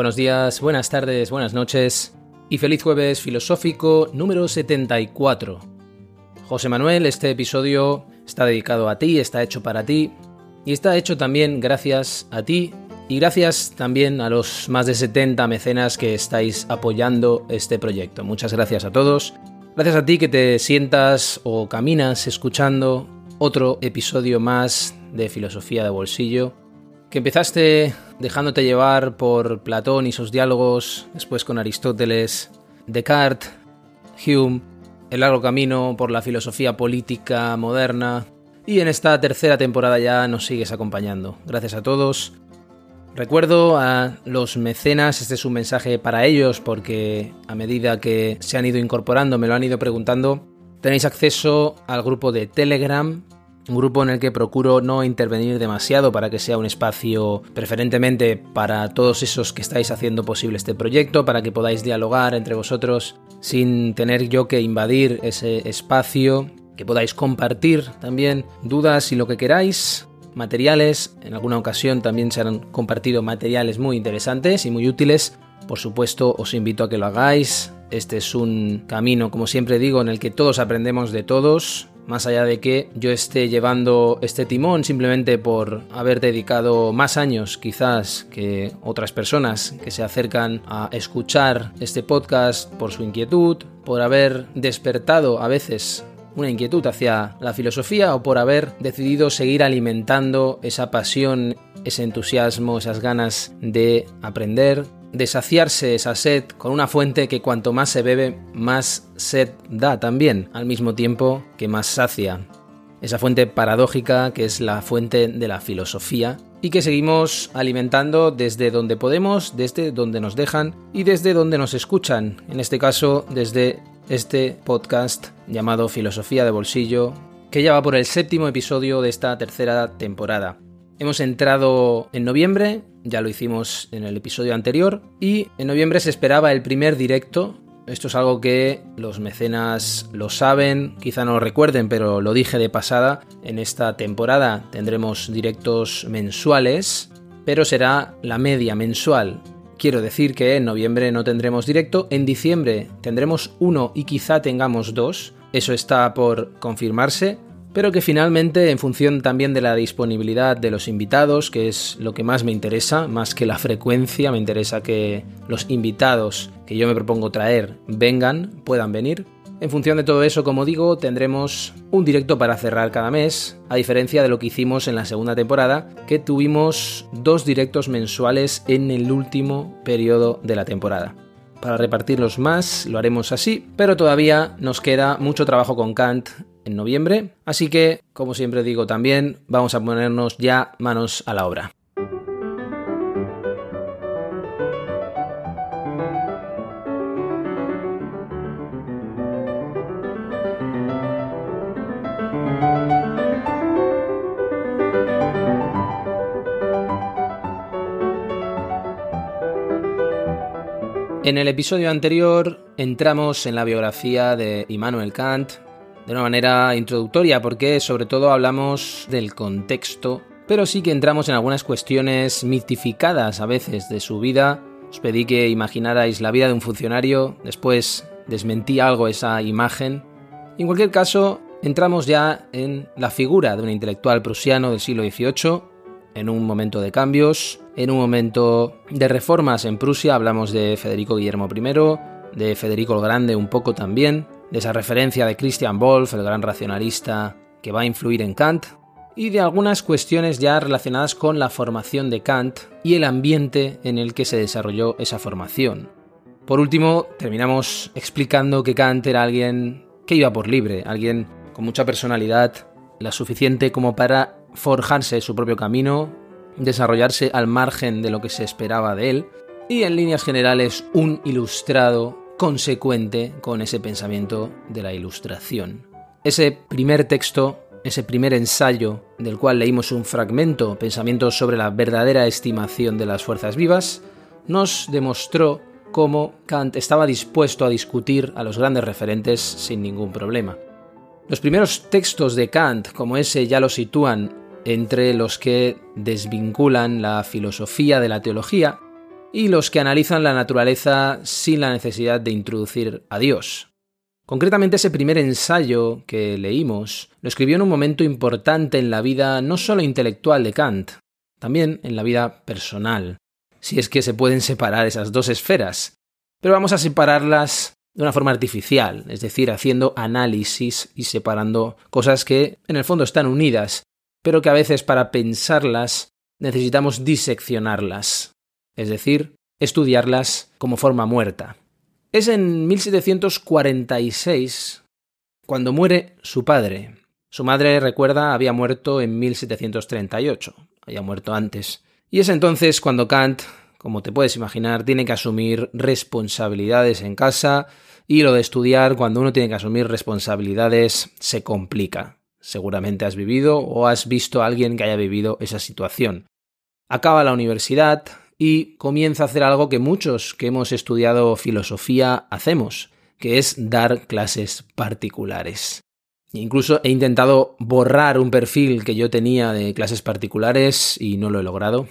Buenos días, buenas tardes, buenas noches y feliz jueves filosófico número 74. José Manuel, este episodio está dedicado a ti, está hecho para ti y está hecho también gracias a ti y gracias también a los más de 70 mecenas que estáis apoyando este proyecto. Muchas gracias a todos. Gracias a ti que te sientas o caminas escuchando otro episodio más de Filosofía de Bolsillo que empezaste dejándote llevar por Platón y sus diálogos, después con Aristóteles, Descartes, Hume, el largo camino por la filosofía política moderna, y en esta tercera temporada ya nos sigues acompañando. Gracias a todos. Recuerdo a los mecenas, este es un mensaje para ellos porque a medida que se han ido incorporando, me lo han ido preguntando, tenéis acceso al grupo de Telegram un grupo en el que procuro no intervenir demasiado para que sea un espacio preferentemente para todos esos que estáis haciendo posible este proyecto, para que podáis dialogar entre vosotros sin tener yo que invadir ese espacio, que podáis compartir también dudas y lo que queráis, materiales, en alguna ocasión también se han compartido materiales muy interesantes y muy útiles, por supuesto os invito a que lo hagáis, este es un camino, como siempre digo, en el que todos aprendemos de todos, más allá de que yo esté llevando este timón simplemente por haber dedicado más años quizás que otras personas que se acercan a escuchar este podcast por su inquietud, por haber despertado a veces una inquietud hacia la filosofía o por haber decidido seguir alimentando esa pasión, ese entusiasmo, esas ganas de aprender, de saciarse esa sed con una fuente que cuanto más se bebe, más sed da también, al mismo tiempo que más sacia. Esa fuente paradójica que es la fuente de la filosofía y que seguimos alimentando desde donde podemos, desde donde nos dejan y desde donde nos escuchan, en este caso desde este podcast llamado Filosofía de Bolsillo, que ya va por el séptimo episodio de esta tercera temporada. Hemos entrado en noviembre, ya lo hicimos en el episodio anterior, y en noviembre se esperaba el primer directo. Esto es algo que los mecenas lo saben, quizá no lo recuerden, pero lo dije de pasada. En esta temporada tendremos directos mensuales, pero será la media mensual. Quiero decir que en noviembre no tendremos directo, en diciembre tendremos uno y quizá tengamos dos. Eso está por confirmarse, pero que finalmente, en función también de la disponibilidad de los invitados, que es lo que más me interesa, más que la frecuencia, me interesa que los invitados que yo me propongo traer vengan, puedan venir. En función de todo eso, como digo, tendremos un directo para cerrar cada mes, a diferencia de lo que hicimos en la segunda temporada, que tuvimos dos directos mensuales en el último periodo de la temporada. Para repartirlos más lo haremos así, pero todavía nos queda mucho trabajo con Kant en noviembre, así que, como siempre digo también, vamos a ponernos ya manos a la obra. En el episodio anterior entramos en la biografía de Immanuel Kant de una manera introductoria porque sobre todo hablamos del contexto, pero sí que entramos en algunas cuestiones mitificadas a veces de su vida. Os pedí que imaginarais la vida de un funcionario, después desmentí algo esa imagen. en cualquier caso, entramos ya en la figura de un intelectual prusiano del siglo XVIII, en un momento de cambios, en un momento de reformas en Prusia, hablamos de Federico Guillermo I, de Federico el Grande un poco también, de esa referencia de Christian Wolff, el gran racionalista que va a influir en Kant. y de algunas cuestiones ya relacionadas con la formación de Kant y el ambiente en el que se desarrolló esa formación. Por último, terminamos explicando que Kant era alguien que iba por libre, alguien con mucha personalidad, la suficiente como para forjarse su propio camino, desarrollarse al margen de lo que se esperaba de él, y en líneas generales un ilustrado consecuente con ese pensamiento de la ilustración. Ese primer texto ese primer ensayo del cual leímos un fragmento, Pensamientos sobre la verdadera estimación de las fuerzas vivas, nos demostró cómo Kant estaba dispuesto a discutir a los grandes referentes sin ningún problema. Los primeros textos de Kant, como ese, ya lo sitúan entre los que desvinculan la filosofía de la teología y los que analizan la naturaleza sin la necesidad de introducir a Dios, Concretamente ese primer ensayo que leímos lo escribió en un momento importante en la vida no solo intelectual de Kant, también en la vida personal, si es que se pueden separar esas dos esferas. Pero vamos a separarlas de una forma artificial, es decir, haciendo análisis y separando cosas que en el fondo están unidas, pero que a veces para pensarlas necesitamos diseccionarlas, es decir, estudiarlas como forma muerta. Es en 1746 cuando muere su padre. Su madre, recuerda, había muerto en 1738, había muerto antes. Y es entonces cuando Kant, como te puedes imaginar, tiene que asumir responsabilidades en casa y lo de estudiar, cuando uno tiene que asumir responsabilidades, se complica. Seguramente has vivido o has visto a alguien que haya vivido esa situación. Acaba la universidad, y comienza a hacer algo que muchos que hemos estudiado filosofía hacemos, que es dar clases particulares. Incluso he intentado borrar un perfil que yo tenía de clases particulares y no lo he logrado.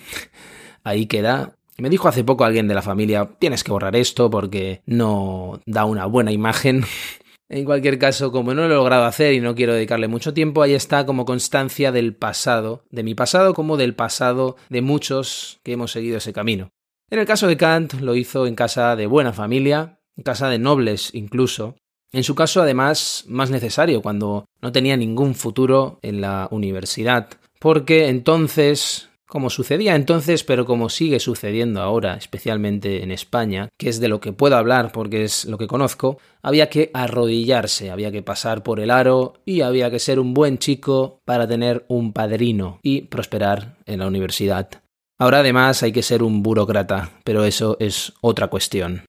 Ahí queda. Me dijo hace poco alguien de la familia, tienes que borrar esto porque no da una buena imagen. En cualquier caso, como no lo he logrado hacer y no quiero dedicarle mucho tiempo, ahí está como constancia del pasado, de mi pasado como del pasado de muchos que hemos seguido ese camino. En el caso de Kant lo hizo en casa de buena familia, en casa de nobles incluso, en su caso además más necesario cuando no tenía ningún futuro en la universidad, porque entonces como sucedía entonces, pero como sigue sucediendo ahora, especialmente en España, que es de lo que puedo hablar porque es lo que conozco, había que arrodillarse, había que pasar por el aro y había que ser un buen chico para tener un padrino y prosperar en la universidad. Ahora además hay que ser un burócrata, pero eso es otra cuestión.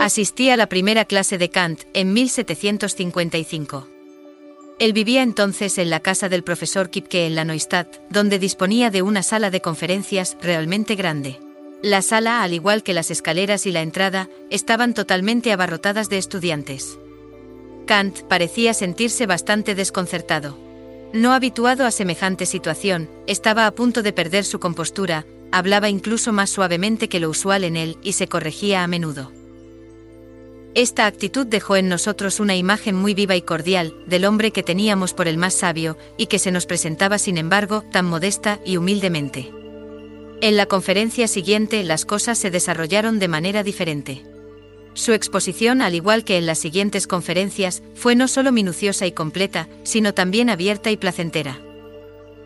Asistí a la primera clase de Kant en 1755. Él vivía entonces en la casa del profesor Kipke en la Neustadt, donde disponía de una sala de conferencias realmente grande. La sala, al igual que las escaleras y la entrada, estaban totalmente abarrotadas de estudiantes. Kant parecía sentirse bastante desconcertado. No habituado a semejante situación, estaba a punto de perder su compostura, hablaba incluso más suavemente que lo usual en él y se corregía a menudo. Esta actitud dejó en nosotros una imagen muy viva y cordial del hombre que teníamos por el más sabio y que se nos presentaba sin embargo tan modesta y humildemente. En la conferencia siguiente las cosas se desarrollaron de manera diferente. Su exposición, al igual que en las siguientes conferencias, fue no solo minuciosa y completa, sino también abierta y placentera.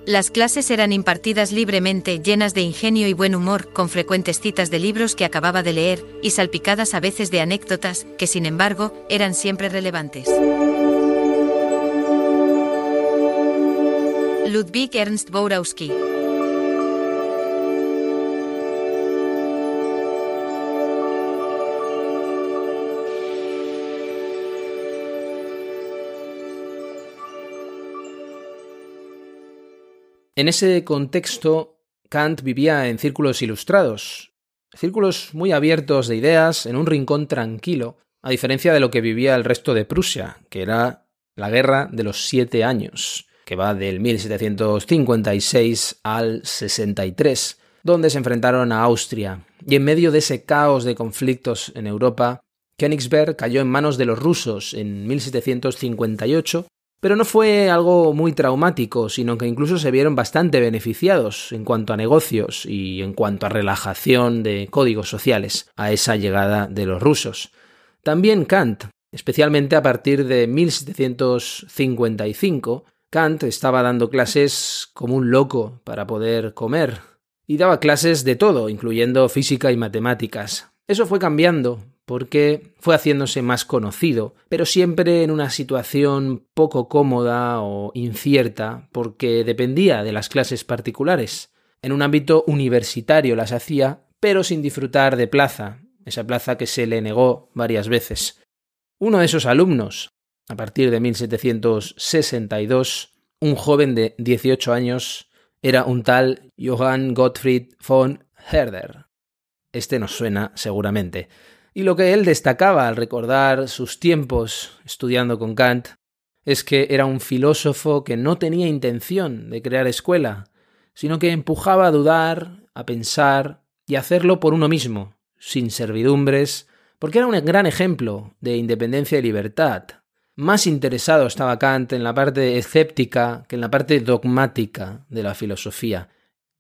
Las clases eran impartidas libremente, llenas de ingenio y buen humor, con frecuentes citas de libros que acababa de leer, y salpicadas a veces de anécdotas, que sin embargo, eran siempre relevantes. Ludwig Ernst Borowski En ese contexto, Kant vivía en círculos ilustrados, círculos muy abiertos de ideas, en un rincón tranquilo, a diferencia de lo que vivía el resto de Prusia, que era la Guerra de los Siete Años, que va del 1756 al 63, donde se enfrentaron a Austria. Y en medio de ese caos de conflictos en Europa, Königsberg cayó en manos de los rusos en 1758 Pero no fue algo muy traumático, sino que incluso se vieron bastante beneficiados en cuanto a negocios y en cuanto a relajación de códigos sociales a esa llegada de los rusos. También Kant, especialmente a partir de 1755, Kant estaba dando clases como un loco para poder comer, y daba clases de todo, incluyendo física y matemáticas. Eso fue cambiando porque fue haciéndose más conocido, pero siempre en una situación poco cómoda o incierta, porque dependía de las clases particulares. En un ámbito universitario las hacía, pero sin disfrutar de plaza, esa plaza que se le negó varias veces. Uno de esos alumnos, a partir de 1762, un joven de 18 años, era un tal Johann Gottfried von Herder. Este nos suena seguramente. Y lo que él destacaba al recordar sus tiempos estudiando con Kant es que era un filósofo que no tenía intención de crear escuela, sino que empujaba a dudar, a pensar y a hacerlo por uno mismo, sin servidumbres, porque era un gran ejemplo de independencia y libertad. Más interesado estaba Kant en la parte escéptica que en la parte dogmática de la filosofía.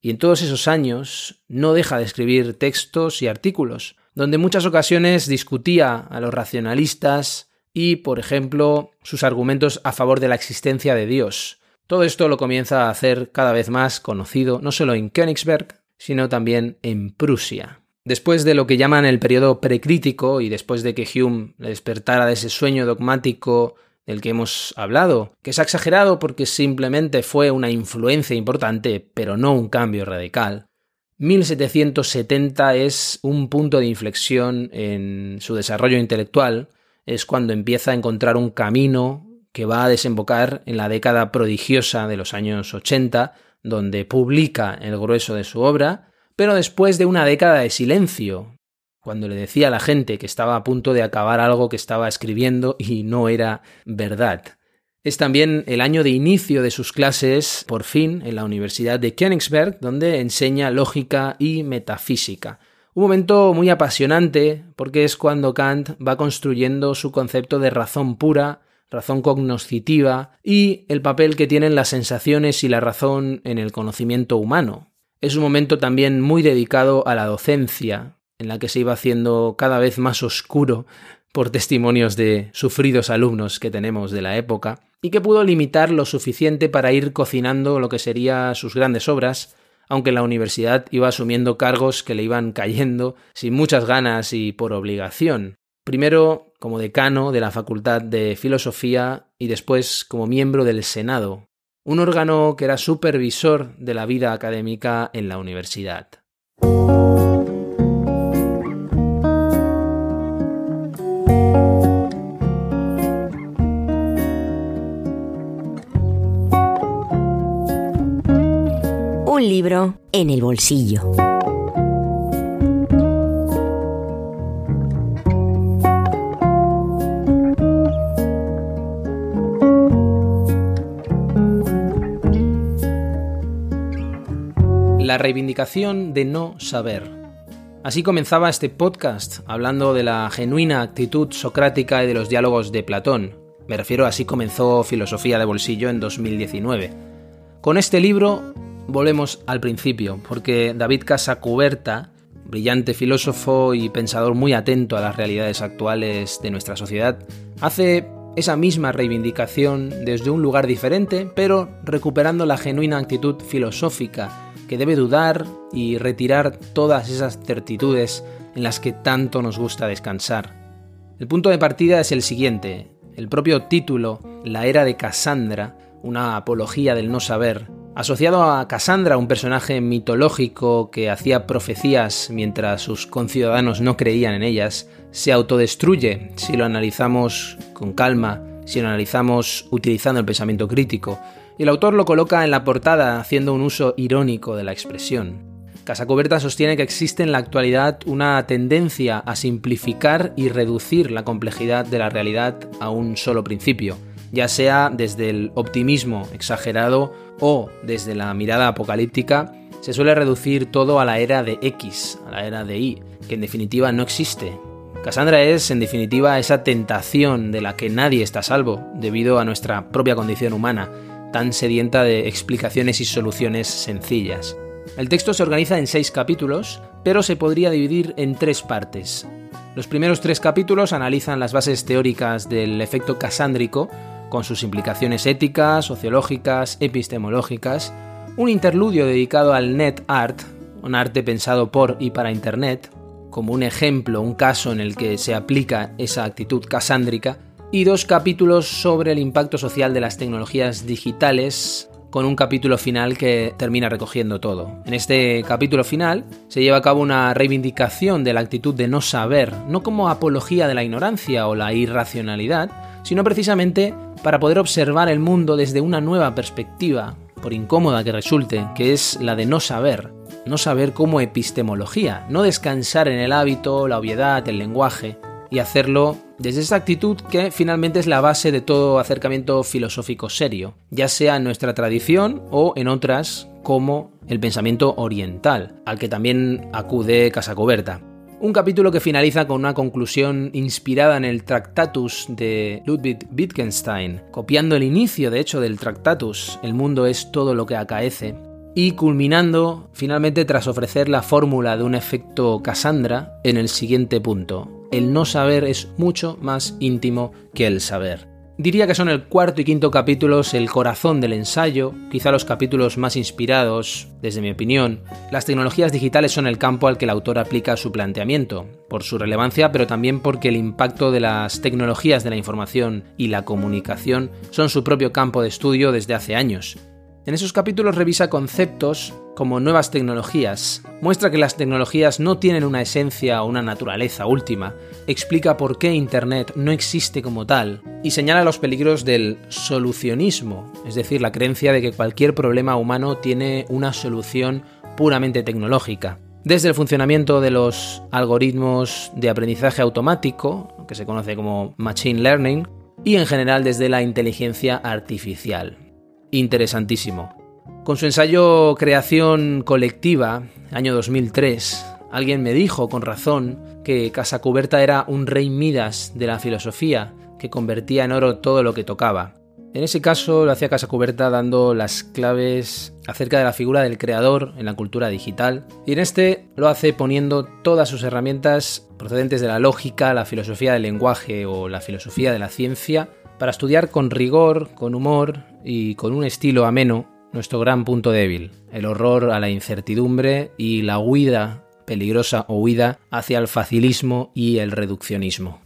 Y en todos esos años no deja de escribir textos y artículos, donde en muchas ocasiones discutía a los racionalistas y, por ejemplo, sus argumentos a favor de la existencia de Dios. Todo esto lo comienza a hacer cada vez más conocido no solo en Königsberg, sino también en Prusia. Después de lo que llaman el periodo precrítico y después de que Hume le despertara de ese sueño dogmático del que hemos hablado, que es exagerado porque simplemente fue una influencia importante, pero no un cambio radical, 1770 es un punto de inflexión en su desarrollo intelectual, es cuando empieza a encontrar un camino que va a desembocar en la década prodigiosa de los años 80, donde publica el grueso de su obra, pero después de una década de silencio, cuando le decía a la gente que estaba a punto de acabar algo que estaba escribiendo y no era verdad. Es también el año de inicio de sus clases, por fin, en la Universidad de Königsberg, donde enseña lógica y metafísica. Un momento muy apasionante porque es cuando Kant va construyendo su concepto de razón pura, razón cognoscitiva y el papel que tienen las sensaciones y la razón en el conocimiento humano. Es un momento también muy dedicado a la docencia, en la que se iba haciendo cada vez más oscuro por testimonios de sufridos alumnos que tenemos de la época, y que pudo limitar lo suficiente para ir cocinando lo que serían sus grandes obras, aunque la universidad iba asumiendo cargos que le iban cayendo sin muchas ganas y por obligación. Primero como decano de la Facultad de Filosofía y después como miembro del Senado, un órgano que era supervisor de la vida académica en la universidad. Libro en el bolsillo. La reivindicación de no saber. Así comenzaba este podcast, hablando de la genuina actitud socrática y de los diálogos de Platón. Me refiero a así comenzó Filosofía de Bolsillo en 2019. Con este libro volvemos al principio, porque David Casacuberta, brillante filósofo y pensador muy atento a las realidades actuales de nuestra sociedad, hace esa misma reivindicación desde un lugar diferente, pero recuperando la genuina actitud filosófica que debe dudar y retirar todas esas certitudes en las que tanto nos gusta descansar. El punto de partida es el siguiente. El propio título, La era de Cassandra, una apología del no saber, Asociado a Cassandra, un personaje mitológico que hacía profecías mientras sus conciudadanos no creían en ellas, se autodestruye si lo analizamos con calma, si lo analizamos utilizando el pensamiento crítico, y el autor lo coloca en la portada haciendo un uso irónico de la expresión. Casacuberta sostiene que existe en la actualidad una tendencia a simplificar y reducir la complejidad de la realidad a un solo principio, ya sea desde el optimismo exagerado o desde la mirada apocalíptica, se suele reducir todo a la era de X, a la era de Y, que en definitiva no existe, Cassandra es, en definitiva, esa tentación de la que nadie está salvo, debido a nuestra propia condición humana, tan sedienta de explicaciones y soluciones sencillas. El texto se organiza en seis capítulos, pero se podría dividir en tres partes. Los primeros tres capítulos analizan las bases teóricas del efecto casándrico, con sus implicaciones éticas, sociológicas, epistemológicas, un interludio dedicado al net art, un arte pensado por y para Internet, como un ejemplo, un caso en el que se aplica esa actitud casándrica, y dos capítulos sobre el impacto social de las tecnologías digitales, con un capítulo final que termina recogiendo todo. En este capítulo final se lleva a cabo una reivindicación de la actitud de no saber, no como apología de la ignorancia o la irracionalidad, sino precisamente para poder observar el mundo desde una nueva perspectiva, por incómoda que resulte, que es la de no saber, no saber como epistemología, no descansar en el hábito, la obviedad, el lenguaje, y hacerlo desde esa actitud que finalmente es la base de todo acercamiento filosófico serio, ya sea en nuestra tradición o en otras como el pensamiento oriental, al que también acude Casacoberta. Un capítulo que finaliza con una conclusión inspirada en el Tractatus de Ludwig Wittgenstein, copiando el inicio de hecho del Tractatus, el mundo es todo lo que acaece, y culminando finalmente tras ofrecer la fórmula de un efecto Cassandra en el siguiente punto. El no saber es mucho más íntimo que el saber. Diría que son el cuarto y quinto capítulos el corazón del ensayo, quizá los capítulos más inspirados, desde mi opinión. Las tecnologías digitales son el campo al que el autor aplica su planteamiento, por su relevancia, pero también porque el impacto de las tecnologías de la información y la comunicación son su propio campo de estudio desde hace años. En esos capítulos revisa conceptos como nuevas tecnologías, muestra que las tecnologías no tienen una esencia o una naturaleza última, explica por qué Internet no existe como tal y señala los peligros del solucionismo, es decir, la creencia de que cualquier problema humano tiene una solución puramente tecnológica. Desde el funcionamiento de los algoritmos de aprendizaje automático, que se conoce como Machine Learning, y en general desde la inteligencia artificial interesantísimo. Con su ensayo Creación Colectiva, año 2003, alguien me dijo con razón que Casacuberta era un rey Midas de la filosofía, que convertía en oro todo lo que tocaba. En ese caso lo hacía Casacuberta dando las claves acerca de la figura del creador en la cultura digital, y en este lo hace poniendo todas sus herramientas procedentes de la lógica, la filosofía del lenguaje o la filosofía de la ciencia para estudiar con rigor, con humor y con un estilo ameno nuestro gran punto débil, el horror a la incertidumbre y la huida, peligrosa huida, hacia el facilismo y el reduccionismo.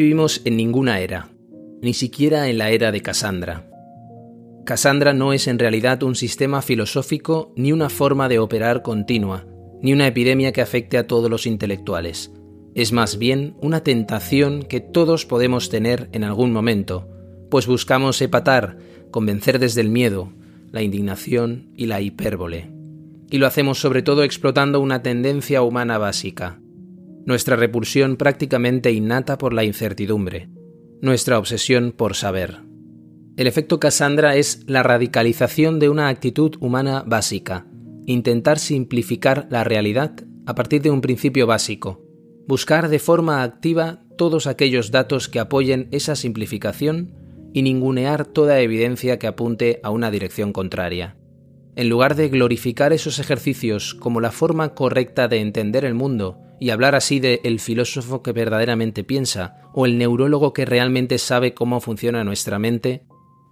Vivimos en ninguna era, ni siquiera en la era de Cassandra. Cassandra no es en realidad un sistema filosófico ni una forma de operar continua, ni una epidemia que afecte a todos los intelectuales. Es más bien una tentación que todos podemos tener en algún momento, pues buscamos epatar, convencer desde el miedo, la indignación y la hipérbole. Y lo hacemos sobre todo explotando una tendencia humana básica, nuestra repulsión prácticamente innata por la incertidumbre, nuestra obsesión por saber. El efecto Cassandra es la radicalización de una actitud humana básica, intentar simplificar la realidad a partir de un principio básico, buscar de forma activa todos aquellos datos que apoyen esa simplificación y ningunear toda evidencia que apunte a una dirección contraria. En lugar de glorificar esos ejercicios como la forma correcta de entender el mundo y hablar así de el filósofo que verdaderamente piensa o el neurólogo que realmente sabe cómo funciona nuestra mente,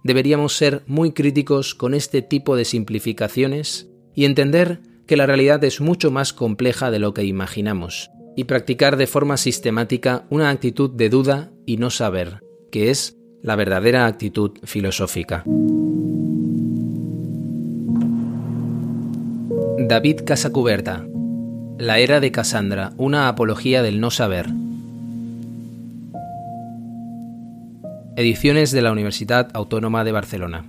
deberíamos ser muy críticos con este tipo de simplificaciones y entender que la realidad es mucho más compleja de lo que imaginamos, y practicar de forma sistemática una actitud de duda y no saber, que es la verdadera actitud filosófica. David Casacuberta La era de Cassandra, una apología del no saber. Ediciones de la Universidad Autónoma de Barcelona.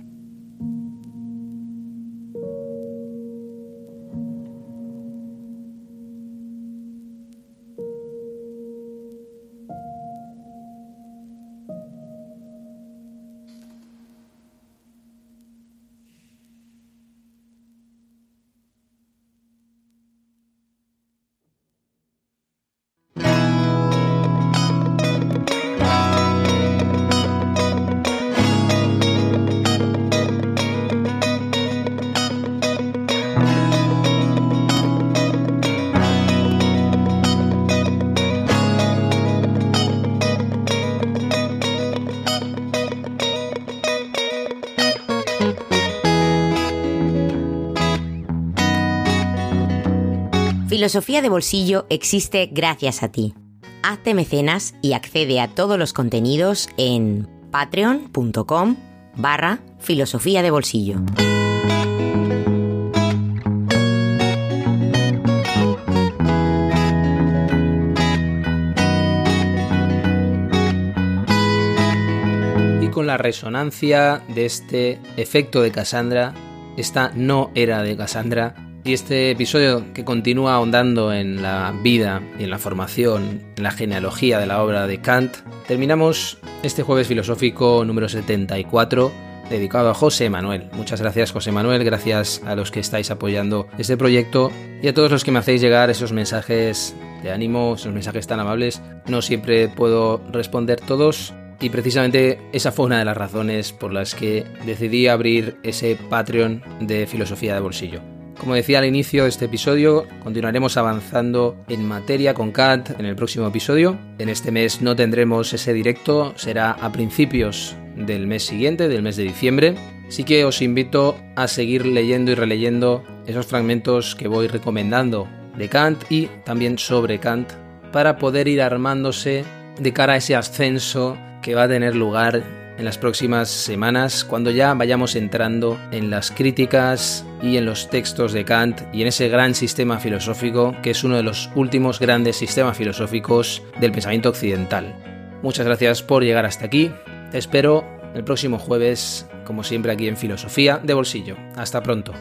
Filosofía de Bolsillo existe gracias a ti. Hazte mecenas y accede a todos los contenidos en patreon.com barra filosofía de bolsillo. Y con la resonancia de este efecto de Cassandra, esta no era de Cassandra, y este episodio que continúa ahondando en la vida y en la formación, en la genealogía de la obra de Kant, terminamos este jueves filosófico número 74 dedicado a José Manuel. Muchas gracias José Manuel, gracias a los que estáis apoyando este proyecto y a todos los que me hacéis llegar esos mensajes de ánimo, esos mensajes tan amables. No siempre puedo responder todos, y precisamente esa fue una de las razones por las que decidí abrir ese Patreon de filosofía de bolsillo. Como decía al inicio de este episodio, continuaremos avanzando en materia con Kant en el próximo episodio. En este mes no tendremos ese directo, será a principios del mes siguiente, del mes de diciembre. Así que os invito a seguir leyendo y releyendo esos fragmentos que voy recomendando de Kant y también sobre Kant para poder ir armándose de cara a ese ascenso que va a tener lugar en las próximas semanas cuando ya vayamos entrando en las críticas y en los textos de Kant y en ese gran sistema filosófico que es uno de los últimos grandes sistemas filosóficos del pensamiento occidental. Muchas gracias por llegar hasta aquí. Espero el próximo jueves, como siempre aquí en Filosofía de Bolsillo. Hasta pronto.